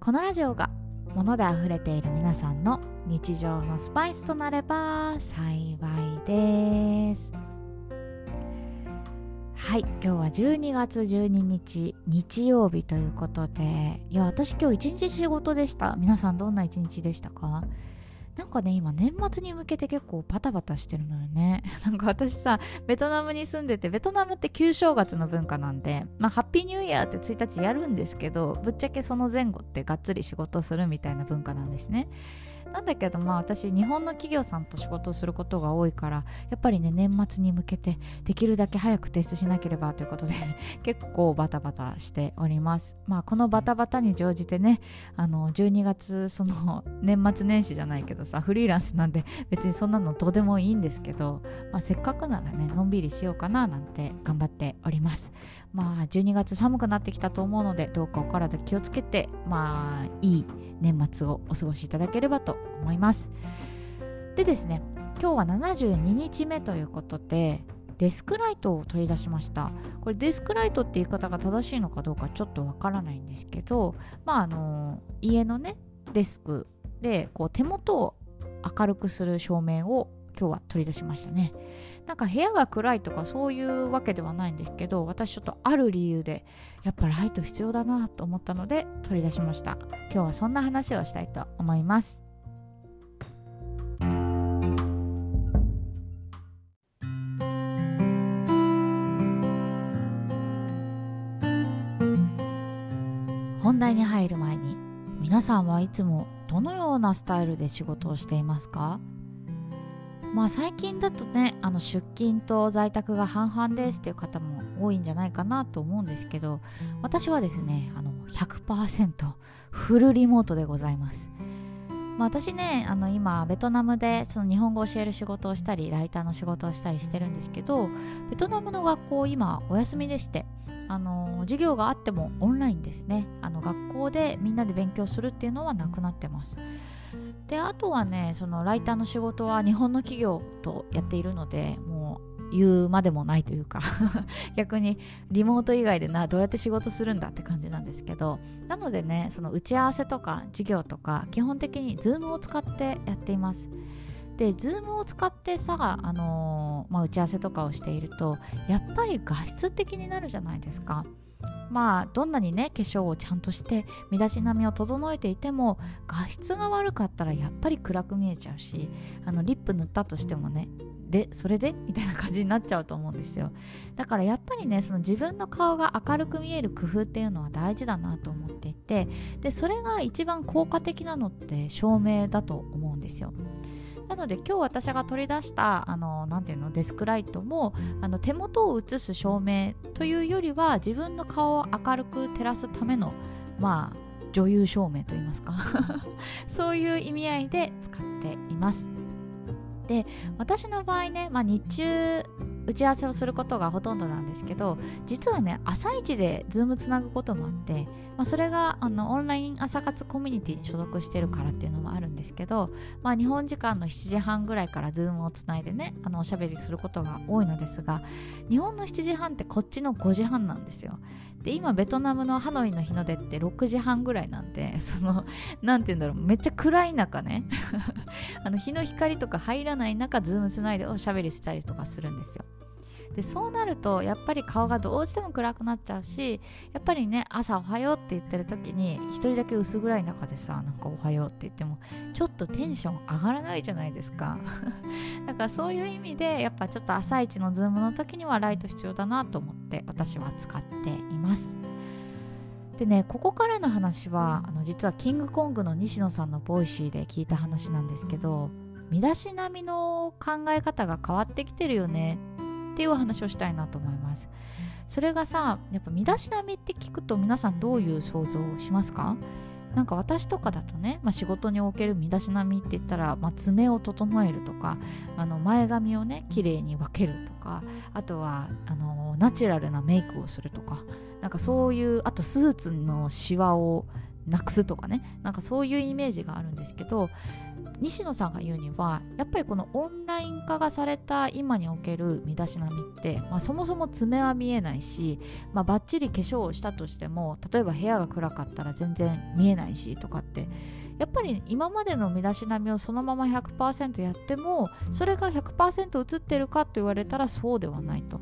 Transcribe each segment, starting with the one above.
このラジオが物であふれている皆さんの日常のスパイスとなれば幸いです。はい今日は12月12日日曜日ということで。いや私今日一日仕事でした。皆さんどんな一日でしたか？なんかね今年末に向けて結構バタバタしてるのよね。なんか私さベトナムに住んでてベトナムって旧正月の文化なんでまあハッピーニューイヤーって1日やるんですけどぶっちゃけその前後ってがっつり仕事するみたいな文化なんですね。なんだけどまあ私日本の企業さんと仕事をすることが多いからやっぱりね年末に向けてできるだけ早く提出しなければということで 結構バタバタしております。まあこのバタバタに乗じてねあの12月その年末年始じゃないけどさフリーランスなんで別にそんなのどうでもいいんですけど、まあ、せっかくならねのんびりしようかななんて頑張っております。まあ12月寒くなってきたと思うのでどうかお体気をつけてまあいい年末をお過ごしいただければと思います。でですね今日は72日目ということでデスクライトを取り出しました。これデスクライトって言い方が正しいのかどうかちょっとわからないんですけどまああの家のねデスクでこう手元を明るくする照明を今日は取り出しましたね。なんか部屋が暗いとかそういうわけではないんですけど私ちょっとある理由でやっぱライト必要だなと思ったので取り出しました。今日はそんな話をしたいと思います。本題に入る前に皆さんはいつもどのようなスタイルで仕事をしていますか？まあ最近だとねあの出勤と在宅が半々ですっていう方も多いんじゃないかなと思うんですけど私はですねあの100%フルリモートでございます、まあ、私ねあの今ベトナムでその日本語を教える仕事をしたりライターの仕事をしたりしてるんですけどベトナムの学校今お休みでしてあの授業があってもオンラインですね。あの学校でみんなで勉強するっていうのはなくなってます。であとはねそのライターの仕事は日本の企業とやっているのでもう言うまでもないというか 逆にリモート以外でなどうやって仕事するんだって感じなんですけどなのでねその打ち合わせとか授業とか基本的に Zoom を使ってやっています。で Zoom を使ってさ、あのー、まあ、打ち合わせとかをしているとやっぱり画質的になるじゃないですか。まあどんなにね化粧をちゃんとして身だしなみを整えていても画質が悪かったらやっぱり暗く見えちゃうしあのリップ塗ったとしてもねでそれで？みたいな感じになっちゃうと思うんですよ。だからやっぱりねその自分の顔が明るく見える工夫っていうのは大事だなと思っていてでそれが一番効果的なのって照明だと思うんですよ。なので今日私が取り出したあのなていうのデスクライトもあの手元を映す照明というよりは自分の顔を明るく照らすためのまあ女優照明といいますか。そういう意味合いで使っています。で私の場合ね、まあ、日中打ち合わせをすることがほとんどなんですけど実はね朝一で Zoom つなぐこともあって、まあ、それがあのオンライン朝活コミュニティに所属してるからっていうのもあるんですけど、まあ、日本時間の7時半ぐらいから Zoom をつないでねあのおしゃべりすることが多いのですが日本の7時半ってこっちの5時半なんですよ。で今ベトナムのハノイの日の出って6時半ぐらいなんで その何て言うんだろうめっちゃ暗い中ね あの日の光とか入らない中 Zoom つないでおしゃべりしたりとかするんですよ。でそうなるとやっぱり顔がどうしても暗くなっちゃうしやっぱりね朝おはようって言ってる時に一人だけ薄暗い中でさなんかおはようって言ってもちょっとテンション上がらないじゃないですか。だからそういう意味でやっぱちょっと朝一の Zoom の時にはライト必要だなと思って私は使っています。でねここからの話はあの実はキングコングの西野さんの Voicy で聞いた話なんですけど身だしなみの考え方が変わってきてるよね。っていう話をしたいなと思います。それがさやっぱ身だしなみって聞くと皆さんどういう想像をしますか？なんか私とかだとね、まあ、仕事における身だしなみって言ったら、まあ、爪を整えるとかあの前髪をね綺麗に分けるとかあとはあのナチュラルなメイクをするとかなんかそういうあとスーツのシワをなくすとかねなんかそういうイメージがあるんですけど西野さんが言うにはやっぱりこのオンライン化がされた今における身だしなみって、まあ、そもそも爪は見えないし、まあ、バッチリ化粧をしたとしても例えば部屋が暗かったら全然見えないしとかってやっぱり今までの身だしなみをそのまま100%やってもそれが100%映ってるかと言われたらそうではないと。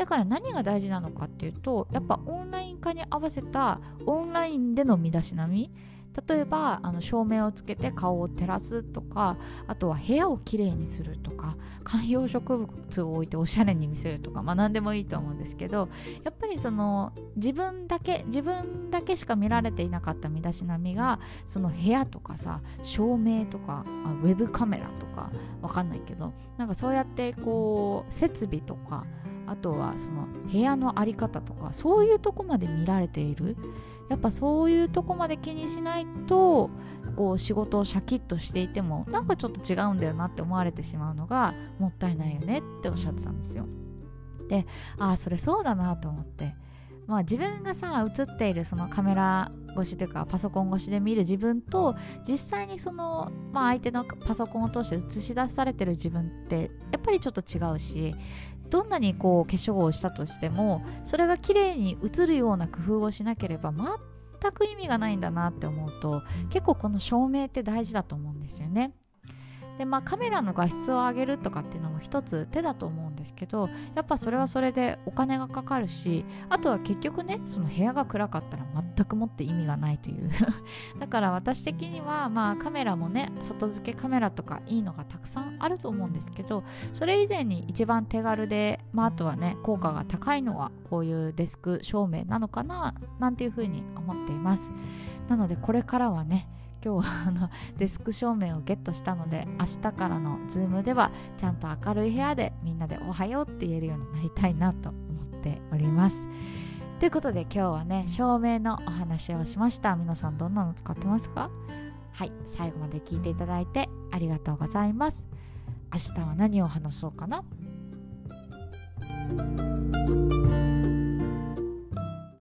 だから何が大事なのかっていうとやっぱオンライン化に合わせたオンラインでの身だしなみ。例えばあの照明をつけて顔を照らすとかあとは部屋をきれいにするとか観葉植物を置いておしゃれに見せるとか、まあ、何でもいいと思うんですけどやっぱりその自分だけ自分だけしか見られていなかった身だしなみがその部屋とかさ照明とかウェブカメラとかわかんないけどなんかそうやってこう設備とかあとはその部屋の在り方とかそういうとこまで見られているやっぱそういうとこまで気にしないとこう仕事をシャキッとしていてもなんかちょっと違うんだよなって思われてしまうのがもったいないよねっておっしゃってたんですよ。でああそれそうだなと思って。まあ、自分がさ映っているそのカメラ越しというかパソコン越しで見る自分と実際にその、まあ、相手のパソコンを通して映し出されてる自分ってやっぱりちょっと違うしどんなにこう化粧をしたとしてもそれが綺麗に映るような工夫をしなければ全く意味がないんだなって思うと結構この照明って大事だと思うんですよね。でまあカメラの画質を上げるとかっていうのも一つ手だと思うですけどやっぱそれはそれでお金がかかるしあとは結局ねその部屋が暗かったら全くもって意味がないという。だから私的にはまあカメラもね外付けカメラとかいいのがたくさんあると思うんですけどそれ以前に一番手軽で、まあ、あとはね効果が高いのはこういうデスク照明なのかななんていうふうに思っています。なのでこれからはね今日はあのデスク照明をゲットしたので明日からの Zoom ではちゃんと明るい部屋でみんなでおはようって言えるようになりたいなと思っております。ということで今日はね照明のお話をしました。皆さんどんなの使ってますか？はい最後まで聞いていただいてありがとうございます。明日は何を話そうかな？